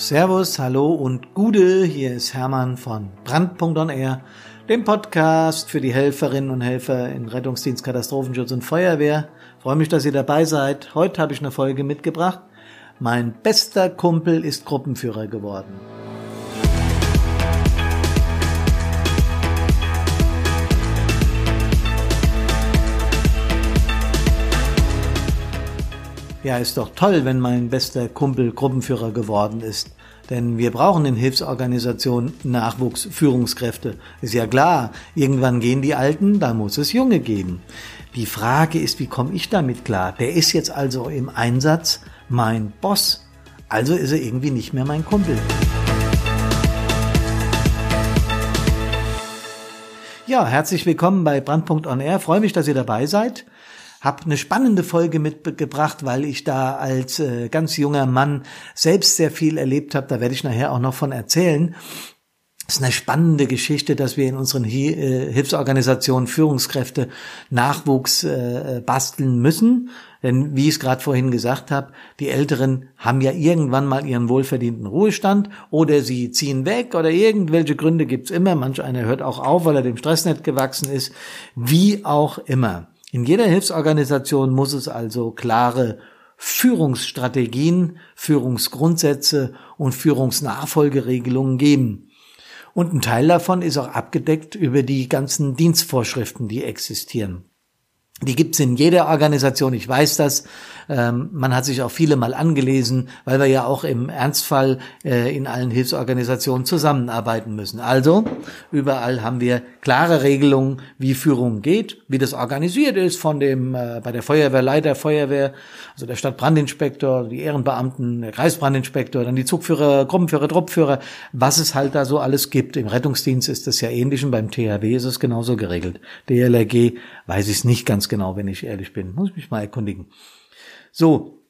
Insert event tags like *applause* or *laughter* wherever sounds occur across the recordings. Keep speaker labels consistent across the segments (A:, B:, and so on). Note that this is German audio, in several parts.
A: Servus, hallo und Gude, hier ist Hermann von Brand.on dem Podcast für die Helferinnen und Helfer in Rettungsdienst, Katastrophenschutz und Feuerwehr. freue mich, dass ihr dabei seid. Heute habe ich eine Folge mitgebracht. Mein bester Kumpel ist Gruppenführer geworden. Ja, ist doch toll, wenn mein bester Kumpel Gruppenführer geworden ist. Denn wir brauchen in Hilfsorganisationen Nachwuchsführungskräfte. Ist ja klar, irgendwann gehen die Alten, da muss es Junge geben. Die Frage ist, wie komme ich damit klar? Der ist jetzt also im Einsatz mein Boss. Also ist er irgendwie nicht mehr mein Kumpel. Ja, herzlich willkommen bei Brandpunkt On Air. Freue mich, dass ihr dabei seid habe eine spannende Folge mitgebracht, weil ich da als äh, ganz junger Mann selbst sehr viel erlebt habe. Da werde ich nachher auch noch von erzählen. Es ist eine spannende Geschichte, dass wir in unseren äh, Hilfsorganisationen Führungskräfte Nachwuchs äh, basteln müssen. Denn wie ich es gerade vorhin gesagt habe, die Älteren haben ja irgendwann mal ihren wohlverdienten Ruhestand oder sie ziehen weg oder irgendwelche Gründe gibt's immer. Manch einer hört auch auf, weil er dem Stress nicht gewachsen ist. Wie auch immer. In jeder Hilfsorganisation muss es also klare Führungsstrategien, Führungsgrundsätze und Führungsnachfolgeregelungen geben. Und ein Teil davon ist auch abgedeckt über die ganzen Dienstvorschriften, die existieren. Die gibt's in jeder Organisation, ich weiß das. Ähm, man hat sich auch viele mal angelesen, weil wir ja auch im Ernstfall äh, in allen Hilfsorganisationen zusammenarbeiten müssen. Also, überall haben wir klare Regelungen, wie Führung geht, wie das organisiert ist von dem, äh, bei der Feuerwehrleiter, Feuerwehr, also der Stadtbrandinspektor, die Ehrenbeamten, der Kreisbrandinspektor, dann die Zugführer, Gruppenführer, Truppführer, was es halt da so alles gibt. Im Rettungsdienst ist das ja ähnlich und beim THW ist es genauso geregelt. DLRG weiß ich es nicht ganz genau, wenn ich ehrlich bin. Muss ich mich mal erkundigen. So,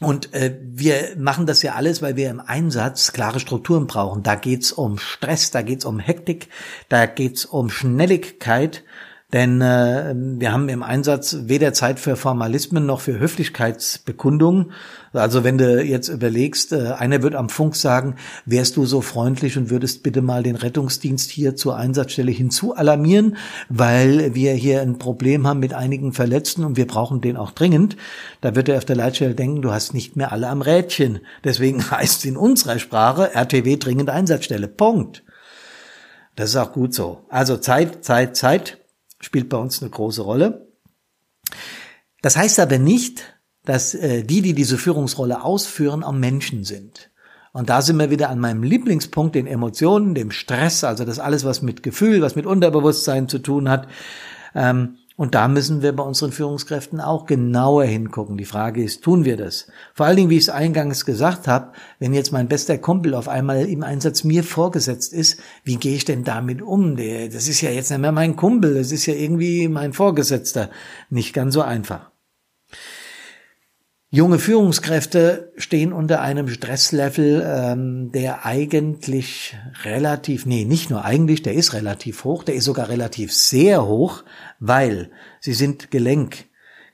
A: und äh, wir machen das ja alles, weil wir im Einsatz klare Strukturen brauchen. Da geht's um Stress, da geht's um Hektik, da geht's um Schnelligkeit, denn äh, wir haben im Einsatz weder Zeit für Formalismen noch für Höflichkeitsbekundungen. Also wenn du jetzt überlegst, äh, einer wird am Funk sagen, wärst du so freundlich und würdest bitte mal den Rettungsdienst hier zur Einsatzstelle hinzu alarmieren, weil wir hier ein Problem haben mit einigen Verletzten und wir brauchen den auch dringend. Da wird er auf der Leitstelle denken, du hast nicht mehr alle am Rädchen. Deswegen *laughs* heißt es in unserer Sprache RTW dringend Einsatzstelle. Punkt. Das ist auch gut so. Also Zeit, Zeit, Zeit spielt bei uns eine große Rolle. Das heißt aber nicht, dass äh, die, die diese Führungsrolle ausführen, auch Menschen sind. Und da sind wir wieder an meinem Lieblingspunkt, den Emotionen, dem Stress, also das alles, was mit Gefühl, was mit Unterbewusstsein zu tun hat. Ähm, und da müssen wir bei unseren Führungskräften auch genauer hingucken. Die Frage ist, tun wir das? Vor allen Dingen, wie ich es eingangs gesagt habe, wenn jetzt mein bester Kumpel auf einmal im Einsatz mir vorgesetzt ist, wie gehe ich denn damit um? das ist ja jetzt nicht mehr mein Kumpel, das ist ja irgendwie mein Vorgesetzter. Nicht ganz so einfach. Junge Führungskräfte stehen unter einem Stresslevel, ähm, der eigentlich relativ, nee, nicht nur eigentlich, der ist relativ hoch, der ist sogar relativ sehr hoch, weil sie sind Gelenk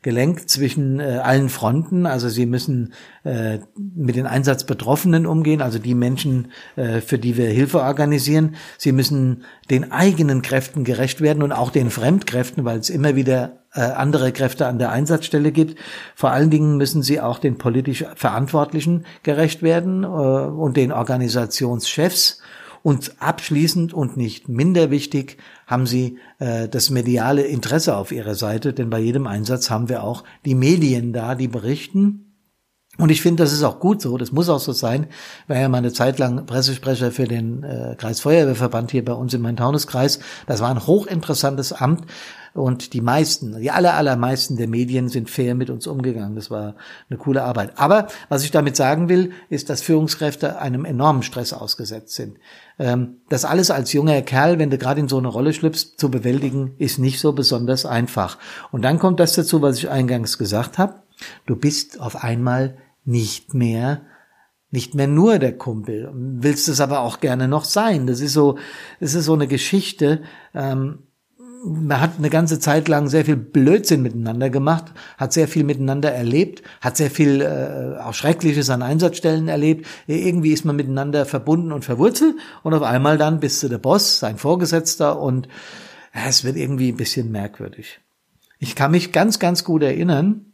A: gelenkt zwischen äh, allen Fronten. Also sie müssen äh, mit den Einsatzbetroffenen umgehen, also die Menschen, äh, für die wir Hilfe organisieren. Sie müssen den eigenen Kräften gerecht werden und auch den Fremdkräften, weil es immer wieder andere Kräfte an der Einsatzstelle gibt. Vor allen Dingen müssen sie auch den politisch Verantwortlichen gerecht werden äh, und den Organisationschefs. Und abschließend und nicht minder wichtig haben sie äh, das mediale Interesse auf ihrer Seite, denn bei jedem Einsatz haben wir auch die Medien da, die berichten. Und ich finde, das ist auch gut so, das muss auch so sein. Ich war ja mal eine Zeit lang Pressesprecher für den äh, Kreisfeuerwehrverband hier bei uns im Main-Taunus-Kreis. Das war ein hochinteressantes Amt und die meisten, die aller, allermeisten der Medien sind fair mit uns umgegangen. Das war eine coole Arbeit. Aber was ich damit sagen will, ist, dass Führungskräfte einem enormen Stress ausgesetzt sind. Ähm, das alles als junger Kerl, wenn du gerade in so eine Rolle schlüpfst, zu bewältigen, ist nicht so besonders einfach. Und dann kommt das dazu, was ich eingangs gesagt habe. Du bist auf einmal nicht mehr nicht mehr nur der Kumpel, willst es aber auch gerne noch sein. Das ist so, das ist so eine Geschichte. Ähm, man hat eine ganze Zeit lang sehr viel Blödsinn miteinander gemacht, hat sehr viel miteinander erlebt, hat sehr viel äh, auch Schreckliches an Einsatzstellen erlebt. Irgendwie ist man miteinander verbunden und verwurzelt und auf einmal dann bist du der Boss, sein Vorgesetzter und ja, es wird irgendwie ein bisschen merkwürdig. Ich kann mich ganz, ganz gut erinnern,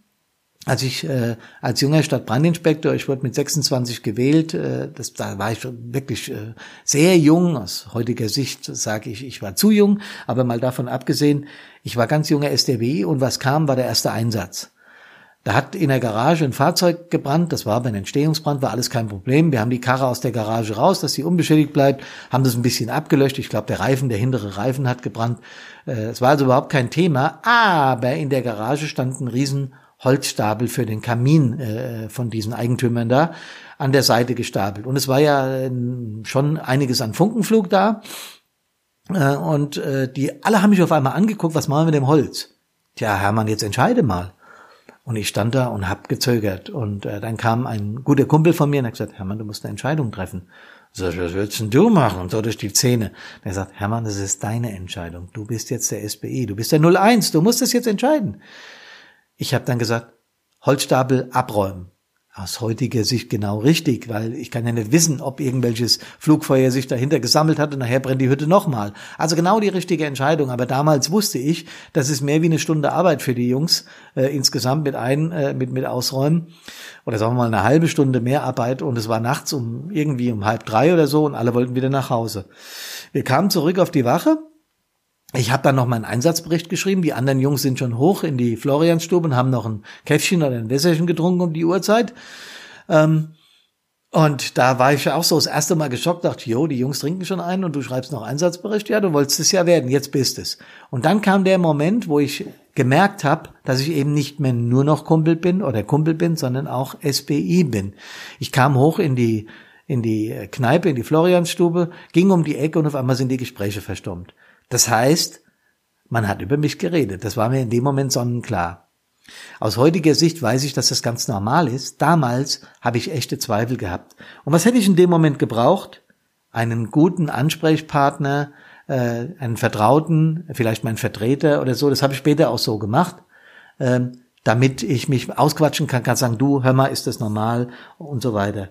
A: als ich äh, als junger Stadtbrandinspektor, ich wurde mit 26 gewählt, äh, das, da war ich wirklich äh, sehr jung, aus heutiger Sicht sage ich, ich war zu jung, aber mal davon abgesehen, ich war ganz junger SDW und was kam, war der erste Einsatz. Da hat in der Garage ein Fahrzeug gebrannt, das war aber ein Entstehungsbrand, war alles kein Problem. Wir haben die Karre aus der Garage raus, dass sie unbeschädigt bleibt, haben das ein bisschen abgelöscht. Ich glaube, der Reifen, der hintere Reifen hat gebrannt. Äh, es war also überhaupt kein Thema, aber in der Garage stand ein riesen Holzstapel für den Kamin äh, von diesen Eigentümern da an der Seite gestapelt. Und es war ja äh, schon einiges an Funkenflug da. Äh, und äh, die alle haben mich auf einmal angeguckt, was machen wir mit dem Holz? Tja, Hermann, jetzt entscheide mal. Und ich stand da und hab gezögert. Und äh, dann kam ein guter Kumpel von mir und hat gesagt, Hermann, du musst eine Entscheidung treffen. So, was willst denn du machen? Und so durch die Zähne. Und er sagt, Hermann, das ist deine Entscheidung. Du bist jetzt der SBI. Du bist der 01. Du musst das jetzt entscheiden. Ich habe dann gesagt, Holzstapel abräumen. Aus heutiger Sicht genau richtig, weil ich kann ja nicht wissen, ob irgendwelches Flugfeuer sich dahinter gesammelt hat und nachher brennt die Hütte nochmal. Also genau die richtige Entscheidung. Aber damals wusste ich, das ist mehr wie eine Stunde Arbeit für die Jungs äh, insgesamt mit ein, äh, mit mit Ausräumen oder sagen wir mal eine halbe Stunde mehr Arbeit und es war nachts um irgendwie um halb drei oder so und alle wollten wieder nach Hause. Wir kamen zurück auf die Wache ich habe dann noch meinen Einsatzbericht geschrieben. Die anderen Jungs sind schon hoch in die Florianstube und haben noch ein Käffchen oder ein Wässerchen getrunken um die Uhrzeit. Ähm, und da war ich ja auch so das erste Mal geschockt, dachte, jo, die Jungs trinken schon einen und du schreibst noch Einsatzbericht. Ja, du wolltest es ja werden, jetzt bist es. Und dann kam der Moment, wo ich gemerkt habe, dass ich eben nicht mehr nur noch Kumpel bin oder Kumpel bin, sondern auch SBI bin. Ich kam hoch in die in die Kneipe, in die Florianstube, ging um die Ecke und auf einmal sind die Gespräche verstummt. Das heißt, man hat über mich geredet. Das war mir in dem Moment sonnenklar. Aus heutiger Sicht weiß ich, dass das ganz normal ist. Damals habe ich echte Zweifel gehabt. Und was hätte ich in dem Moment gebraucht? Einen guten Ansprechpartner, äh, einen Vertrauten, vielleicht meinen Vertreter oder so. Das habe ich später auch so gemacht, ähm, damit ich mich ausquatschen kann, kann sagen, du, hör mal, ist das normal und so weiter.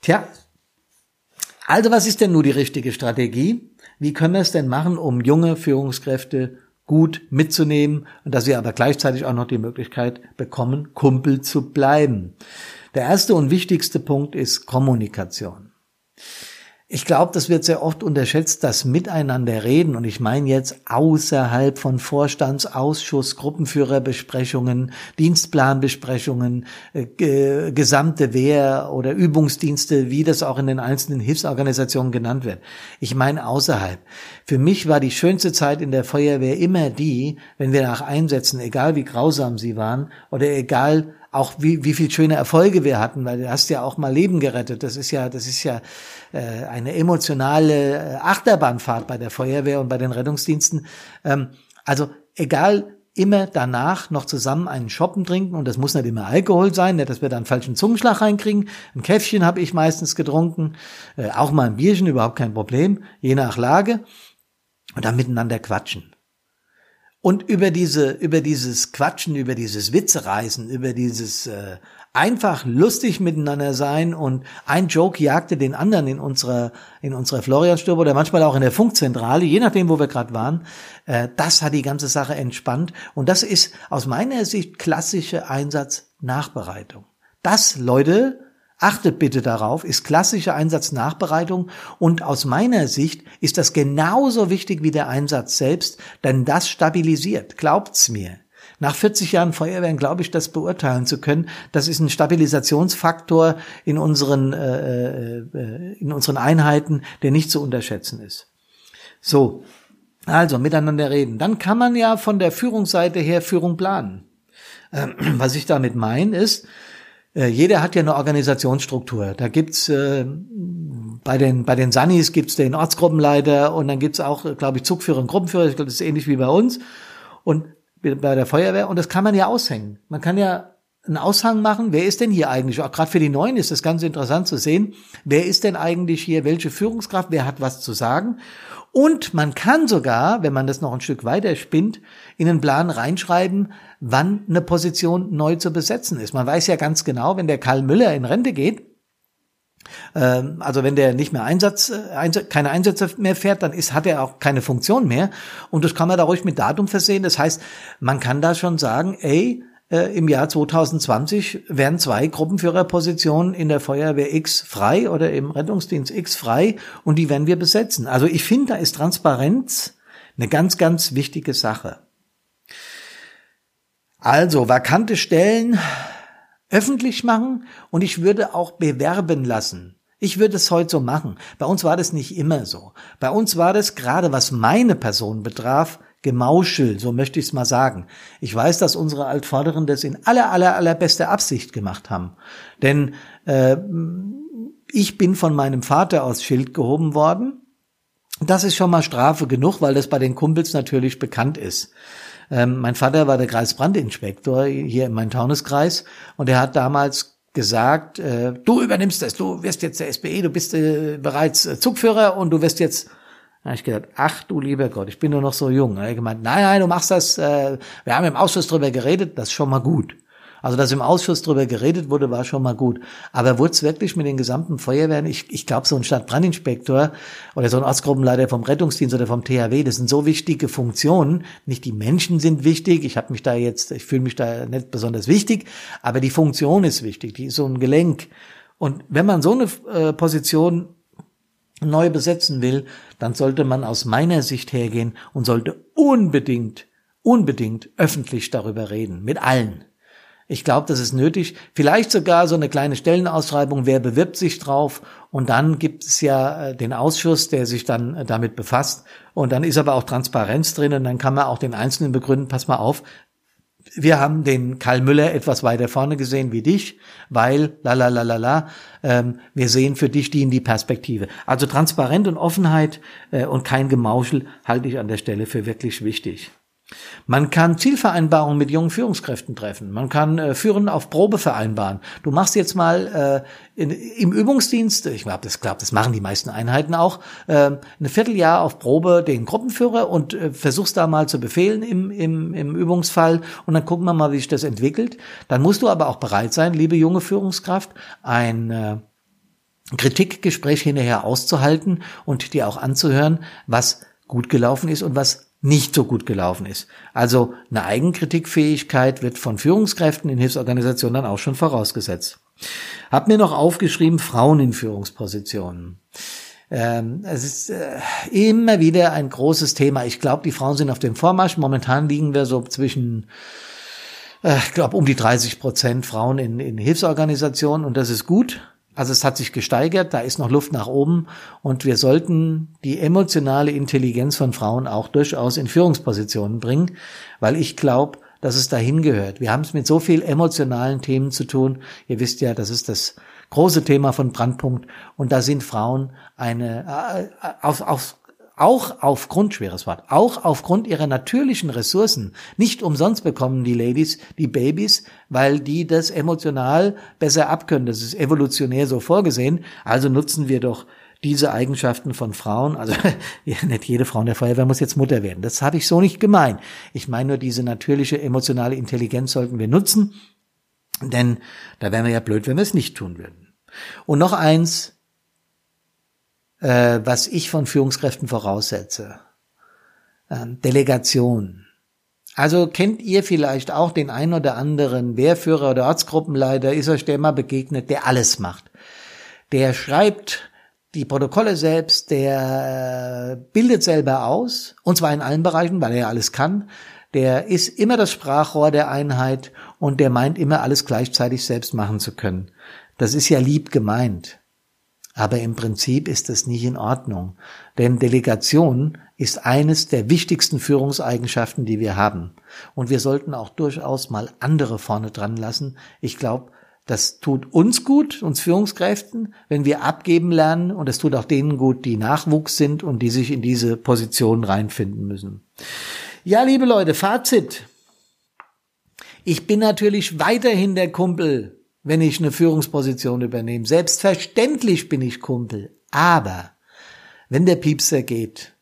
A: Tja, also was ist denn nur die richtige Strategie? Wie können wir es denn machen, um junge Führungskräfte gut mitzunehmen und dass sie aber gleichzeitig auch noch die Möglichkeit bekommen, Kumpel zu bleiben? Der erste und wichtigste Punkt ist Kommunikation. Ich glaube, das wird sehr oft unterschätzt, das Miteinander reden. Und ich meine jetzt außerhalb von Vorstandsausschuss, Gruppenführerbesprechungen, Dienstplanbesprechungen, äh, gesamte Wehr- oder Übungsdienste, wie das auch in den einzelnen Hilfsorganisationen genannt wird. Ich meine außerhalb. Für mich war die schönste Zeit in der Feuerwehr immer die, wenn wir nach Einsätzen, egal wie grausam sie waren oder egal auch wie, wie viel schöne Erfolge wir hatten, weil du hast ja auch mal Leben gerettet. Das ist ja, das ist ja äh, eine emotionale äh, Achterbahnfahrt bei der Feuerwehr und bei den Rettungsdiensten. Ähm, also egal, immer danach noch zusammen einen Shoppen trinken und das muss nicht immer Alkohol sein, nicht, dass wir da einen falschen Zungenschlag reinkriegen. Ein Käffchen habe ich meistens getrunken, äh, auch mal ein Bierchen, überhaupt kein Problem, je nach Lage und dann miteinander quatschen. Und über diese, über dieses Quatschen, über dieses Witzereisen, über dieses äh, einfach lustig miteinander sein und ein Joke jagte den anderen in unserer in unserer Florianstube oder manchmal auch in der Funkzentrale, je nachdem, wo wir gerade waren. Äh, das hat die ganze Sache entspannt und das ist aus meiner Sicht klassische Einsatznachbereitung. Das, Leute, Achtet bitte darauf, ist klassische Einsatznachbereitung und aus meiner Sicht ist das genauso wichtig wie der Einsatz selbst, denn das stabilisiert, glaubt's mir. Nach 40 Jahren Feuerwehren glaube ich, das beurteilen zu können. Das ist ein Stabilisationsfaktor in unseren, äh, äh, in unseren Einheiten, der nicht zu unterschätzen ist. So, also miteinander reden. Dann kann man ja von der Führungsseite her Führung planen. Ähm, was ich damit meine ist, äh, jeder hat ja eine Organisationsstruktur. Da gibt's äh, bei den bei den Sunnis gibt's den Ortsgruppenleiter und dann gibt's auch, glaube ich, Zugführer und Gruppenführer. Ich glaube, das ist ähnlich wie bei uns und bei der Feuerwehr. Und das kann man ja aushängen. Man kann ja einen Aushang machen, wer ist denn hier eigentlich, auch gerade für die Neuen ist das ganz interessant zu sehen, wer ist denn eigentlich hier, welche Führungskraft, wer hat was zu sagen. Und man kann sogar, wenn man das noch ein Stück weiter spinnt, in den Plan reinschreiben, wann eine Position neu zu besetzen ist. Man weiß ja ganz genau, wenn der Karl Müller in Rente geht, ähm, also wenn der nicht mehr Einsatz, äh, keine Einsätze mehr fährt, dann ist, hat er auch keine Funktion mehr. Und das kann man da ruhig mit Datum versehen. Das heißt, man kann da schon sagen, ey, äh, im Jahr 2020 werden zwei Gruppenführerpositionen in der Feuerwehr X frei oder im Rettungsdienst X frei und die werden wir besetzen. Also ich finde, da ist Transparenz eine ganz, ganz wichtige Sache. Also vakante Stellen öffentlich machen und ich würde auch bewerben lassen. Ich würde es heute so machen. Bei uns war das nicht immer so. Bei uns war das gerade, was meine Person betraf, Gemauschel, so möchte ich es mal sagen. Ich weiß, dass unsere Altvorderen das in aller, aller, allerbester Absicht gemacht haben. Denn äh, ich bin von meinem Vater aus Schild gehoben worden. Das ist schon mal Strafe genug, weil das bei den Kumpels natürlich bekannt ist. Ähm, mein Vater war der Kreisbrandinspektor hier in meinem Tauneskreis und er hat damals gesagt, äh, du übernimmst das, du wirst jetzt der SPE, du bist äh, bereits äh, Zugführer und du wirst jetzt habe ich gedacht, ach du lieber Gott, ich bin nur noch so jung. Habe ich gemeint, nein, nein, du machst das, äh, wir haben im Ausschuss drüber geredet, das ist schon mal gut. Also, dass im Ausschuss drüber geredet wurde, war schon mal gut. Aber wurde es wirklich mit den gesamten Feuerwehren, ich, ich glaube, so ein Stadtbrandinspektor oder so ein Ortsgruppenleiter vom Rettungsdienst oder vom THW, das sind so wichtige Funktionen. Nicht die Menschen sind wichtig, ich habe mich da jetzt, ich fühle mich da nicht besonders wichtig, aber die Funktion ist wichtig, die ist so ein Gelenk. Und wenn man so eine äh, Position neu besetzen will, dann sollte man aus meiner Sicht hergehen und sollte unbedingt, unbedingt öffentlich darüber reden, mit allen. Ich glaube, das ist nötig. Vielleicht sogar so eine kleine Stellenausschreibung, wer bewirbt sich drauf. Und dann gibt es ja äh, den Ausschuss, der sich dann äh, damit befasst. Und dann ist aber auch Transparenz drin und dann kann man auch den Einzelnen begründen, pass mal auf, wir haben den Karl Müller etwas weiter vorne gesehen wie dich, weil la la la la la, ähm, wir sehen für dich die in die Perspektive. Also Transparenz und Offenheit äh, und kein Gemauschel halte ich an der Stelle für wirklich wichtig. Man kann Zielvereinbarungen mit jungen Führungskräften treffen. Man kann äh, Führen auf Probe vereinbaren. Du machst jetzt mal äh, in, im Übungsdienst, ich glaube, das, glaub, das machen die meisten Einheiten auch, äh, ein Vierteljahr auf Probe den Gruppenführer und äh, versuchst da mal zu befehlen im, im, im Übungsfall und dann gucken wir mal, wie sich das entwickelt. Dann musst du aber auch bereit sein, liebe junge Führungskraft, ein äh, Kritikgespräch hinterher auszuhalten und dir auch anzuhören, was gut gelaufen ist und was nicht so gut gelaufen ist. Also eine Eigenkritikfähigkeit wird von Führungskräften in Hilfsorganisationen dann auch schon vorausgesetzt. Hab mir noch aufgeschrieben, Frauen in Führungspositionen. Ähm, es ist äh, immer wieder ein großes Thema. Ich glaube, die Frauen sind auf dem Vormarsch. Momentan liegen wir so zwischen, äh, ich glaube, um die 30 Prozent Frauen in, in Hilfsorganisationen und das ist gut. Also es hat sich gesteigert, da ist noch Luft nach oben und wir sollten die emotionale Intelligenz von Frauen auch durchaus in Führungspositionen bringen, weil ich glaube, dass es dahin gehört. Wir haben es mit so viel emotionalen Themen zu tun. Ihr wisst ja, das ist das große Thema von Brandpunkt und da sind Frauen eine äh, auf, auf auch aufgrund, schweres Wort, auch aufgrund ihrer natürlichen Ressourcen. Nicht umsonst bekommen die Ladies die Babys, weil die das emotional besser abkönnen. Das ist evolutionär so vorgesehen. Also nutzen wir doch diese Eigenschaften von Frauen, also *laughs* nicht jede Frau in der Feuerwehr muss jetzt Mutter werden. Das habe ich so nicht gemeint. Ich meine nur, diese natürliche emotionale Intelligenz sollten wir nutzen, denn da wären wir ja blöd, wenn wir es nicht tun würden. Und noch eins, äh, was ich von Führungskräften voraussetze. Ähm, Delegation. Also kennt ihr vielleicht auch den ein oder anderen Wehrführer oder Ortsgruppenleiter, ist euch der mal begegnet, der alles macht. Der schreibt die Protokolle selbst, der äh, bildet selber aus, und zwar in allen Bereichen, weil er alles kann. Der ist immer das Sprachrohr der Einheit und der meint immer alles gleichzeitig selbst machen zu können. Das ist ja lieb gemeint. Aber im Prinzip ist das nicht in Ordnung. Denn Delegation ist eines der wichtigsten Führungseigenschaften, die wir haben. Und wir sollten auch durchaus mal andere vorne dran lassen. Ich glaube, das tut uns gut, uns Führungskräften, wenn wir abgeben lernen. Und es tut auch denen gut, die Nachwuchs sind und die sich in diese Position reinfinden müssen. Ja, liebe Leute, Fazit. Ich bin natürlich weiterhin der Kumpel, wenn ich eine Führungsposition übernehme. Selbstverständlich bin ich Kumpel. Aber wenn der Piepser geht,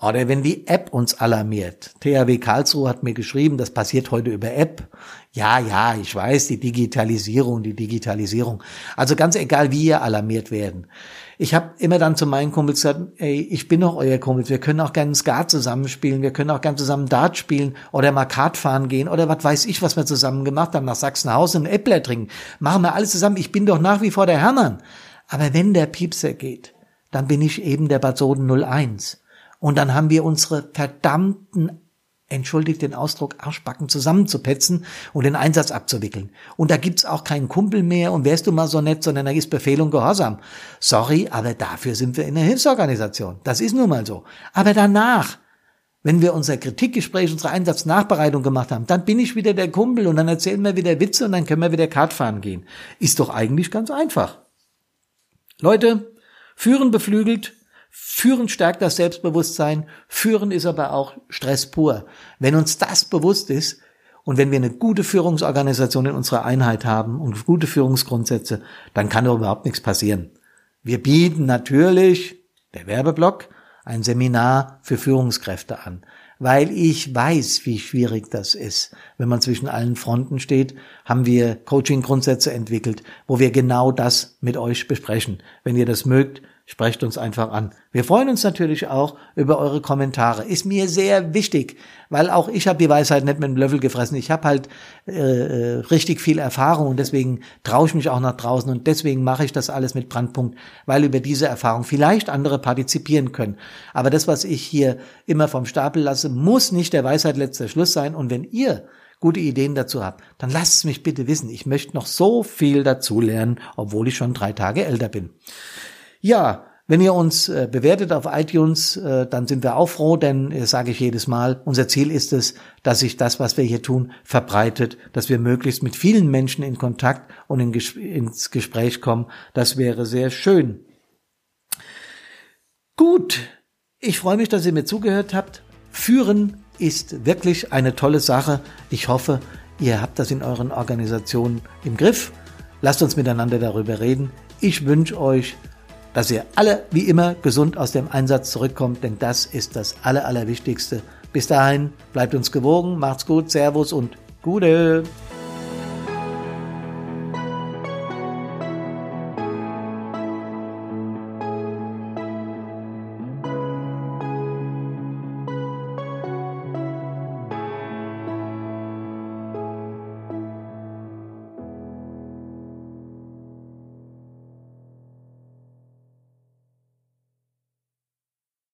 A: oder wenn die App uns alarmiert. THW Karlsruhe hat mir geschrieben, das passiert heute über App. Ja, ja, ich weiß, die Digitalisierung, die Digitalisierung. Also ganz egal, wie ihr alarmiert werden. Ich habe immer dann zu meinen Kumpels gesagt, ey, ich bin doch euer Kumpel, wir können auch gerne Skat zusammenspielen, wir können auch gerne zusammen Dart spielen oder mal Kart fahren gehen oder was weiß ich, was wir zusammen gemacht haben, nach Sachsenhausen und Äppler trinken. Machen wir alles zusammen. Ich bin doch nach wie vor der Hermann. Aber wenn der Piepser geht, dann bin ich eben der Basoden 01. Und dann haben wir unsere verdammten, entschuldigt den Ausdruck, Arschbacken zusammenzupetzen und den Einsatz abzuwickeln. Und da gibt's auch keinen Kumpel mehr und wärst du mal so nett, sondern da ist Befehl und Gehorsam. Sorry, aber dafür sind wir in der Hilfsorganisation. Das ist nun mal so. Aber danach, wenn wir unser Kritikgespräch, unsere Einsatznachbereitung gemacht haben, dann bin ich wieder der Kumpel und dann erzählen wir wieder Witze und dann können wir wieder Kart fahren gehen. Ist doch eigentlich ganz einfach. Leute, führen beflügelt, Führen stärkt das Selbstbewusstsein, führen ist aber auch Stress pur. Wenn uns das bewusst ist und wenn wir eine gute Führungsorganisation in unserer Einheit haben und gute Führungsgrundsätze, dann kann doch überhaupt nichts passieren. Wir bieten natürlich, der Werbeblock, ein Seminar für Führungskräfte an, weil ich weiß, wie schwierig das ist. Wenn man zwischen allen Fronten steht, haben wir Coaching-Grundsätze entwickelt, wo wir genau das mit euch besprechen. Wenn ihr das mögt, Sprecht uns einfach an. Wir freuen uns natürlich auch über eure Kommentare. Ist mir sehr wichtig, weil auch ich habe die Weisheit nicht mit dem Löffel gefressen. Ich habe halt äh, äh, richtig viel Erfahrung und deswegen traue ich mich auch nach draußen und deswegen mache ich das alles mit Brandpunkt, weil über diese Erfahrung vielleicht andere partizipieren können. Aber das, was ich hier immer vom Stapel lasse, muss nicht der Weisheit letzter Schluss sein. Und wenn ihr gute Ideen dazu habt, dann lasst es mich bitte wissen. Ich möchte noch so viel dazu lernen, obwohl ich schon drei Tage älter bin. Ja, wenn ihr uns äh, bewertet auf iTunes, äh, dann sind wir auch froh, denn, äh, sage ich jedes Mal, unser Ziel ist es, dass sich das, was wir hier tun, verbreitet, dass wir möglichst mit vielen Menschen in Kontakt und in Ges ins Gespräch kommen. Das wäre sehr schön. Gut, ich freue mich, dass ihr mir zugehört habt. Führen ist wirklich eine tolle Sache. Ich hoffe, ihr habt das in euren Organisationen im Griff. Lasst uns miteinander darüber reden. Ich wünsche euch dass ihr alle wie immer gesund aus dem Einsatz zurückkommt, denn das ist das Aller, Allerwichtigste. Bis dahin, bleibt uns gewogen, macht's gut, Servus und Gute.